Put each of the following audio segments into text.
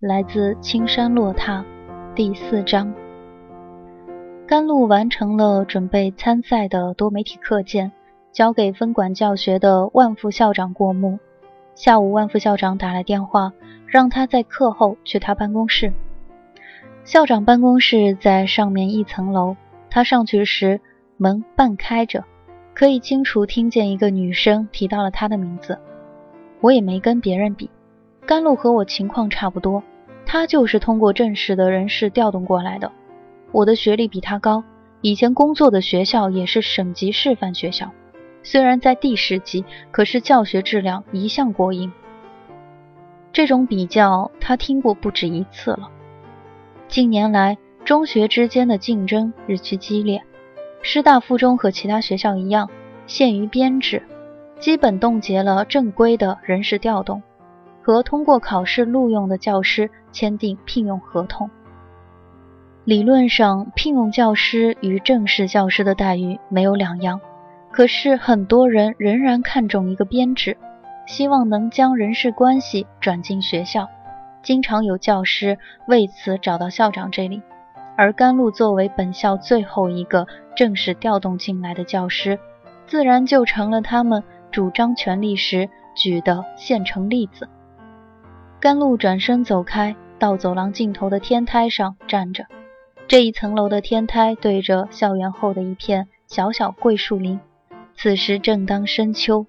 来自青山落踏，第四章。甘露完成了准备参赛的多媒体课件，交给分管教学的万副校长过目。下午，万副校长打来电话，让他在课后去他办公室。校长办公室在上面一层楼，他上去时门半开着，可以清楚听见一个女生提到了他的名字。我也没跟别人比，甘露和我情况差不多，他就是通过正式的人事调动过来的。我的学历比他高，以前工作的学校也是省级示范学校，虽然在地市级，可是教学质量一向过硬。这种比较他听过不止一次了。近年来，中学之间的竞争日趋激烈，师大附中和其他学校一样，限于编制，基本冻结了正规的人事调动，和通过考试录用的教师签订聘用合同。理论上，聘用教师与正式教师的待遇没有两样，可是很多人仍然看重一个编制，希望能将人事关系转进学校。经常有教师为此找到校长这里，而甘露作为本校最后一个正式调动进来的教师，自然就成了他们主张权力时举的现成例子。甘露转身走开，到走廊尽头的天台上站着。这一层楼的天台对着校园后的一片小小桂树林，此时正当深秋，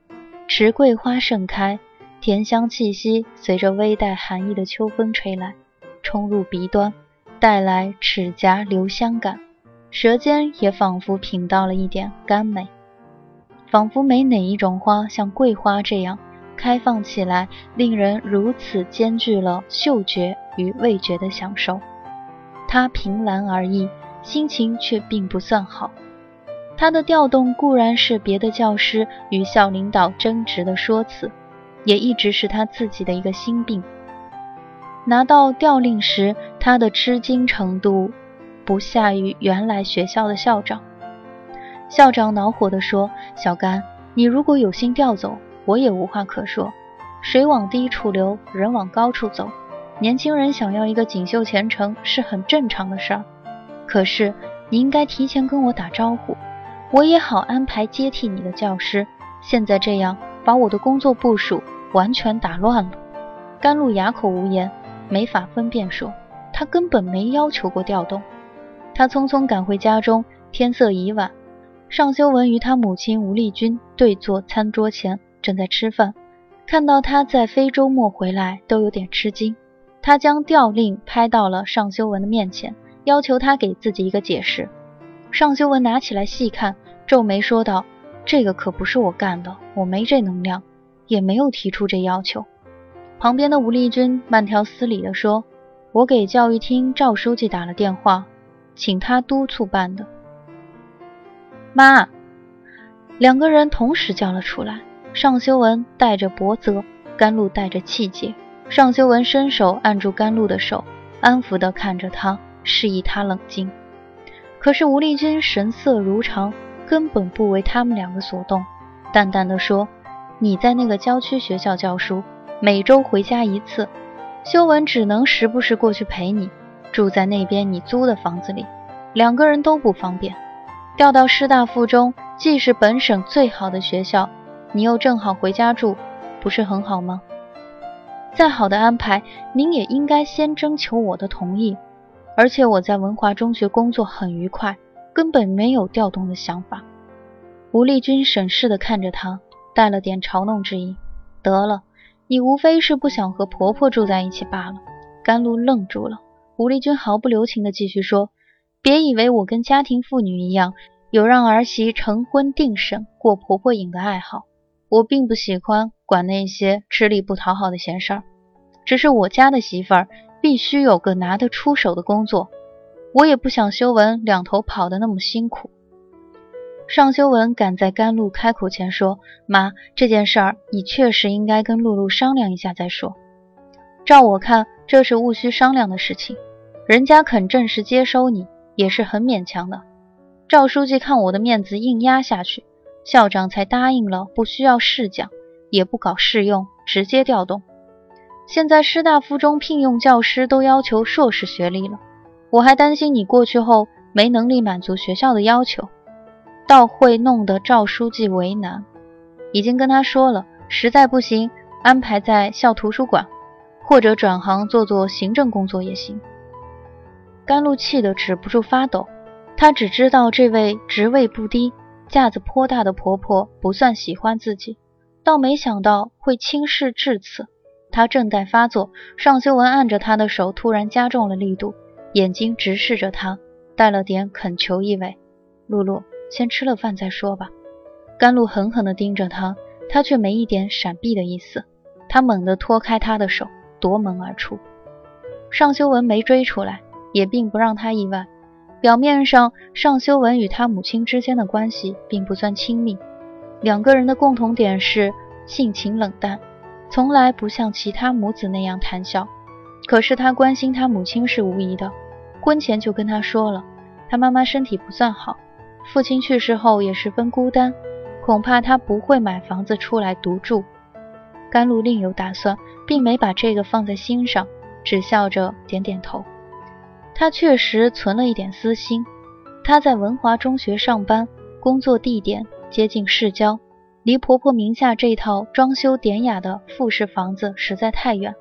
池桂花盛开，甜香气息随着微带寒意的秋风吹来，冲入鼻端，带来齿颊留香感，舌尖也仿佛品到了一点甘美，仿佛没哪一种花像桂花这样开放起来，令人如此兼具了嗅觉与味觉的享受。他凭栏而已，心情却并不算好。他的调动固然是别的教师与校领导争执的说辞，也一直是他自己的一个心病。拿到调令时，他的吃惊程度不下于原来学校的校长。校长恼火地说：“小甘，你如果有心调走，我也无话可说。水往低处流，人往高处走。”年轻人想要一个锦绣前程是很正常的事儿，可是你应该提前跟我打招呼，我也好安排接替你的教师。现在这样把我的工作部署完全打乱了。甘露哑口无言，没法分辨说他根本没要求过调动。他匆匆赶回家中，天色已晚。尚修文与他母亲吴丽君对坐餐桌前，正在吃饭，看到他在非周末回来，都有点吃惊。他将调令拍到了尚修文的面前，要求他给自己一个解释。尚修文拿起来细看，皱眉说道：“这个可不是我干的，我没这能量，也没有提出这要求。”旁边的吴丽君慢条斯理地说：“我给教育厅赵书记打了电话，请他督促办的。”妈，两个人同时叫了出来。尚修文带着薄责，甘露带着气节。尚修文伸手按住甘露的手，安抚地看着他，示意他冷静。可是吴丽君神色如常，根本不为他们两个所动，淡淡的说：“你在那个郊区学校教书，每周回家一次，修文只能时不时过去陪你，住在那边你租的房子里，两个人都不方便。调到师大附中，既是本省最好的学校，你又正好回家住，不是很好吗？”再好的安排，您也应该先征求我的同意。而且我在文华中学工作很愉快，根本没有调动的想法。吴丽君审视地看着他，带了点嘲弄之意。得了，你无非是不想和婆婆住在一起罢了。甘露愣住了。吴丽君毫不留情地继续说：“别以为我跟家庭妇女一样，有让儿媳成婚定省、过婆婆瘾的爱好。我并不喜欢管那些吃力不讨好的闲事儿，只是我家的媳妇儿。”必须有个拿得出手的工作，我也不想修文两头跑得那么辛苦。尚修文赶在甘露开口前说：“妈，这件事儿你确实应该跟露露商量一下再说。照我看，这是务需商量的事情。人家肯正式接收你，也是很勉强的。赵书记看我的面子硬压下去，校长才答应了，不需要试讲，也不搞试用，直接调动。”现在师大附中聘用教师都要求硕士学历了，我还担心你过去后没能力满足学校的要求，倒会弄得赵书记为难。已经跟他说了，实在不行安排在校图书馆，或者转行做做行政工作也行。甘露气得止不住发抖，她只知道这位职位不低、架子颇大的婆婆不算喜欢自己，倒没想到会轻视至此。她正在发作，尚修文按着她的手，突然加重了力度，眼睛直视着她，带了点恳求意味。露露，先吃了饭再说吧。甘露狠狠地盯着他，他却没一点闪避的意思。他猛地拖开他的手，夺门而出。尚修文没追出来，也并不让他意外。表面上，尚修文与他母亲之间的关系并不算亲密，两个人的共同点是性情冷淡。从来不像其他母子那样谈笑，可是他关心他母亲是无疑的。婚前就跟他说了，他妈妈身体不算好，父亲去世后也十分孤单，恐怕他不会买房子出来独住。甘露另有打算，并没把这个放在心上，只笑着点点头。他确实存了一点私心。他在文华中学上班，工作地点接近市郊。离婆婆名下这套装修典雅的复式房子实在太远，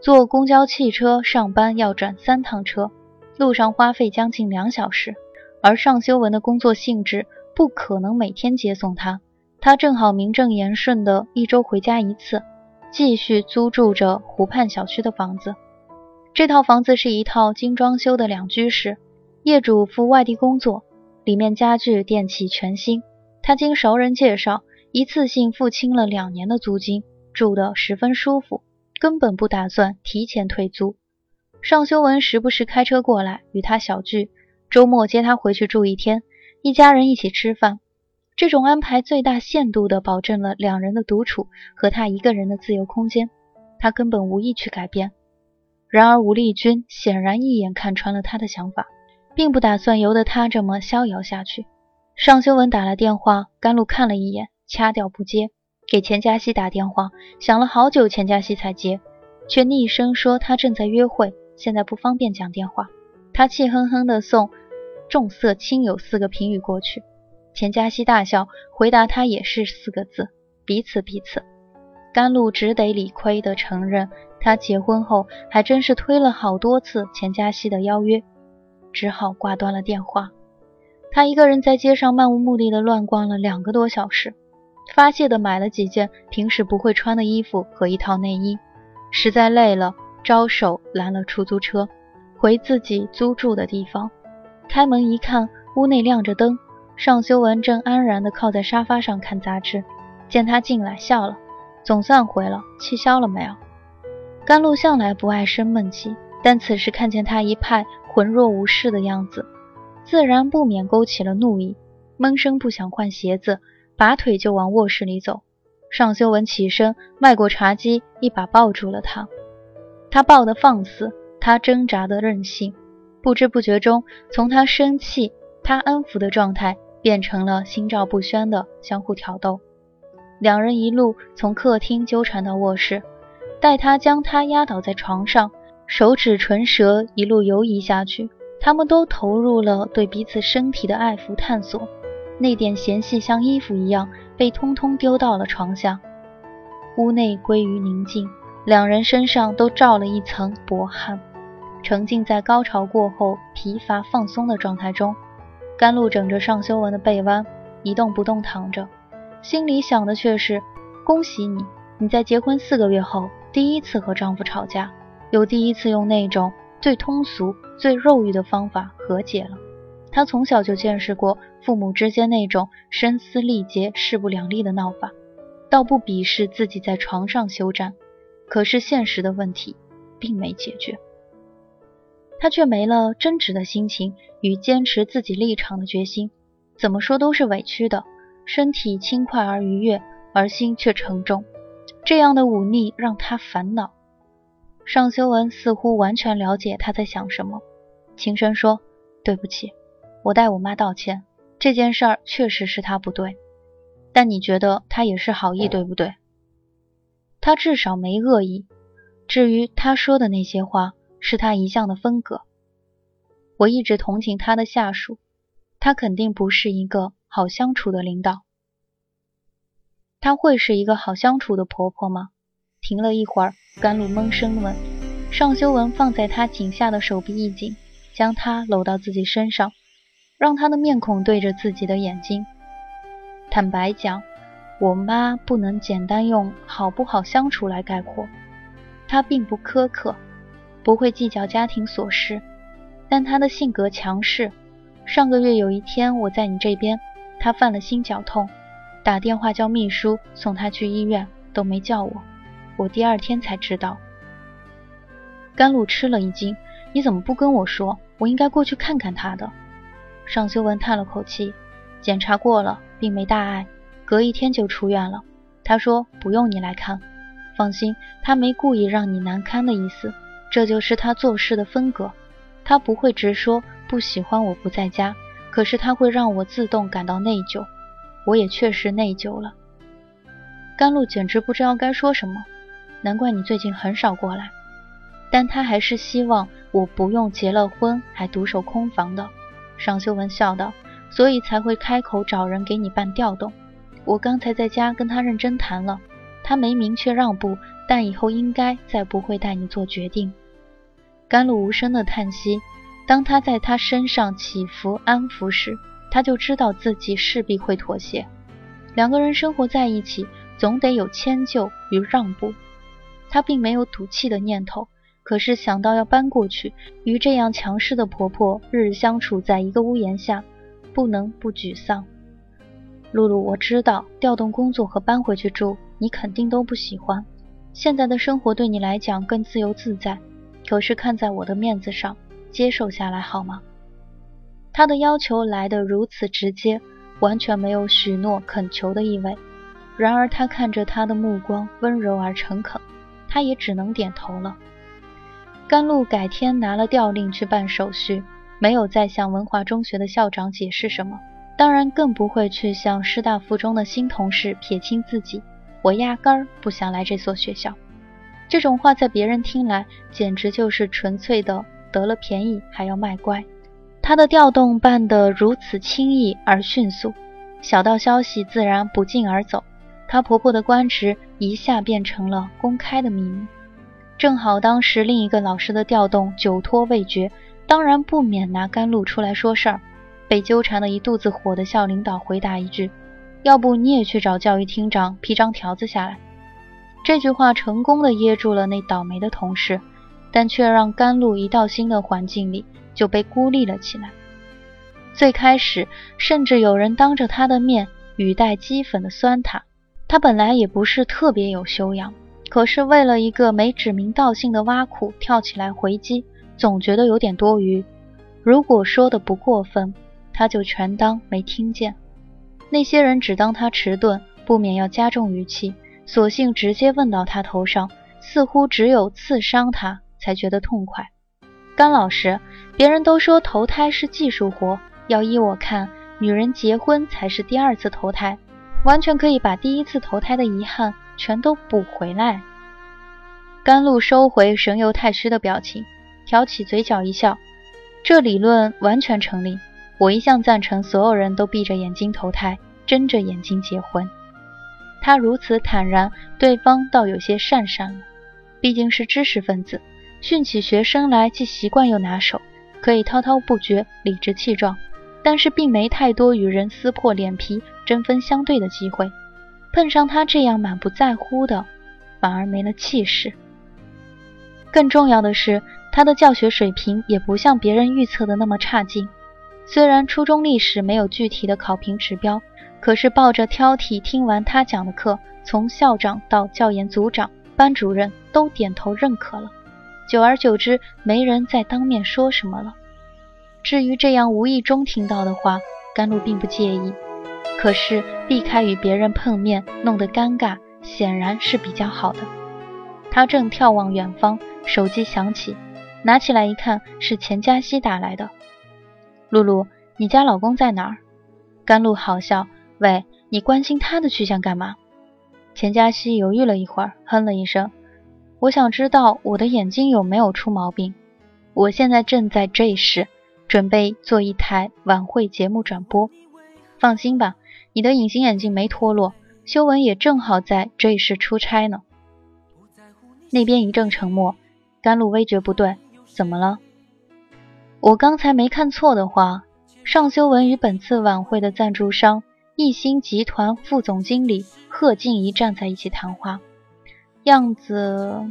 坐公交汽车上班要转三趟车，路上花费将近两小时。而尚修文的工作性质不可能每天接送她，她正好名正言顺的一周回家一次，继续租住着湖畔小区的房子。这套房子是一套精装修的两居室，业主赴外地工作，里面家具电器全新。他经熟人介绍。一次性付清了两年的租金，住得十分舒服，根本不打算提前退租。尚修文时不时开车过来与他小聚，周末接他回去住一天，一家人一起吃饭。这种安排最大限度地保证了两人的独处和他一个人的自由空间，他根本无意去改变。然而吴丽君显然一眼看穿了他的想法，并不打算由得他这么逍遥下去。尚修文打了电话，甘露看了一眼。掐掉不接，给钱嘉熙打电话，想了好久，钱嘉熙才接，却厉声说他正在约会，现在不方便讲电话。他气哼哼地送“重色轻友”四个评语过去，钱嘉熙大笑，回答他也是四个字：彼此彼此。甘露只得理亏地承认，他结婚后还真是推了好多次钱嘉熙的邀约，只好挂断了电话。他一个人在街上漫无目的的乱逛了两个多小时。发泄的买了几件平时不会穿的衣服和一套内衣，实在累了，招手拦了出租车，回自己租住的地方。开门一看，屋内亮着灯，尚修文正安然地靠在沙发上看杂志，见他进来，笑了：“总算回了，气消了没有？”甘露向来不爱生闷气，但此时看见他一派浑若无事的样子，自然不免勾起了怒意，闷声不想换鞋子。拔腿就往卧室里走，尚修文起身迈过茶几，一把抱住了他。他抱得放肆，他挣扎的任性，不知不觉中，从他生气、他安抚的状态，变成了心照不宣的相互挑逗。两人一路从客厅纠缠到卧室，待他将他压倒在床上，手指唇舌一路游移下去，他们都投入了对彼此身体的爱抚探索。那点嫌隙像衣服一样被通通丢到了床下，屋内归于宁静，两人身上都罩了一层薄汗，沉浸在高潮过后疲乏放松的状态中。甘露枕着尚修文的背弯，一动不动躺着，心里想的却是：恭喜你，你在结婚四个月后第一次和丈夫吵架，又第一次用那种最通俗、最肉欲的方法和解了。她从小就见识过父母之间那种声嘶力竭、势不两立的闹法，倒不鄙视自己在床上休战。可是现实的问题并没解决。他却没了争执的心情与坚持自己立场的决心，怎么说都是委屈的。身体轻快而愉悦，而心却沉重。这样的忤逆让他烦恼。尚修文似乎完全了解他在想什么，轻声说：“对不起，我代我妈道歉。这件事儿确实是他不对，但你觉得他也是好意，对不对？他至少没恶意。至于他说的那些话。”是他一向的风格。我一直同情他的下属，他肯定不是一个好相处的领导。她会是一个好相处的婆婆吗？停了一会儿，甘露闷声问。尚修文放在她颈下的手臂一紧，将她搂到自己身上，让她的面孔对着自己的眼睛。坦白讲，我妈不能简单用好不好相处来概括。她并不苛刻。不会计较家庭琐事，但她的性格强势。上个月有一天我在你这边，她犯了心绞痛，打电话叫秘书送他去医院，都没叫我，我第二天才知道。甘露吃了一惊，你怎么不跟我说？我应该过去看看他的。尚修文叹了口气，检查过了，并没大碍，隔一天就出院了。他说不用你来看，放心，他没故意让你难堪的意思。这就是他做事的风格，他不会直说不喜欢我不在家，可是他会让我自动感到内疚，我也确实内疚了。甘露简直不知道该说什么，难怪你最近很少过来。但他还是希望我不用结了婚还独守空房的。尚修文笑道，所以才会开口找人给你办调动。我刚才在家跟他认真谈了，他没明确让步，但以后应该再不会带你做决定。甘露无声的叹息。当他在他身上起伏安抚时，他就知道自己势必会妥协。两个人生活在一起，总得有迁就与让步。他并没有赌气的念头，可是想到要搬过去，与这样强势的婆婆日日相处在一个屋檐下，不能不沮丧。露露，我知道调动工作和搬回去住，你肯定都不喜欢。现在的生活对你来讲更自由自在。可是看在我的面子上，接受下来好吗？他的要求来得如此直接，完全没有许诺恳求的意味。然而他看着他的目光温柔而诚恳，他也只能点头了。甘露改天拿了调令去办手续，没有再向文华中学的校长解释什么，当然更不会去向师大附中的新同事撇清自己。我压根儿不想来这所学校。这种话在别人听来，简直就是纯粹的得了便宜还要卖乖。他的调动办得如此轻易而迅速，小道消息自然不胫而走。她婆婆的官职一下变成了公开的秘密。正好当时另一个老师的调动久拖未决，当然不免拿甘露出来说事儿。被纠缠的一肚子火的校领导回答一句：“要不你也去找教育厅长批张条子下来。”这句话成功的噎住了那倒霉的同事，但却让甘露一到新的环境里就被孤立了起来。最开始，甚至有人当着他的面语带讥讽的酸他。他本来也不是特别有修养，可是为了一个没指名道姓的挖苦跳起来回击，总觉得有点多余。如果说的不过分，他就全当没听见。那些人只当他迟钝，不免要加重语气。索性直接问到他头上，似乎只有刺伤他才觉得痛快。甘老师，别人都说投胎是技术活，要依我看，女人结婚才是第二次投胎，完全可以把第一次投胎的遗憾全都补回来。甘露收回神游太虚的表情，挑起嘴角一笑，这理论完全成立。我一向赞成所有人都闭着眼睛投胎，睁着眼睛结婚。他如此坦然，对方倒有些讪讪了。毕竟是知识分子，训起学生来既习惯又拿手，可以滔滔不绝、理直气壮。但是并没太多与人撕破脸皮、针锋相对的机会。碰上他这样满不在乎的，反而没了气势。更重要的是，他的教学水平也不像别人预测的那么差劲。虽然初中历史没有具体的考评指标，可是抱着挑剔听完他讲的课，从校长到教研组长、班主任都点头认可了。久而久之，没人再当面说什么了。至于这样无意中听到的话，甘露并不介意。可是避开与别人碰面，弄得尴尬，显然是比较好的。他正眺望远方，手机响起，拿起来一看，是钱嘉熙打来的。露露，你家老公在哪儿？甘露好笑，喂，你关心他的去向干嘛？钱嘉熙犹豫了一会儿，哼了一声，我想知道我的眼睛有没有出毛病。我现在正在 J 市，准备做一台晚会节目转播。放心吧，你的隐形眼镜没脱落。修文也正好在 J 市出差呢。那边一阵沉默，甘露微觉不对，怎么了？我刚才没看错的话，尚修文与本次晚会的赞助商艺星集团副总经理贺静怡站在一起谈话，样子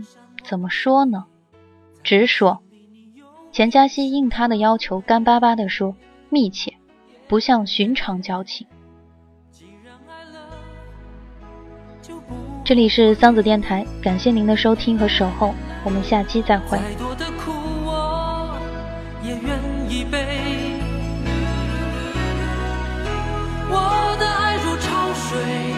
怎么说呢？直说。钱嘉熙应他的要求，干巴巴地说：“密切，不像寻常交情。”这里是桑子电台，感谢您的收听和守候，我们下期再会。我的爱如潮水，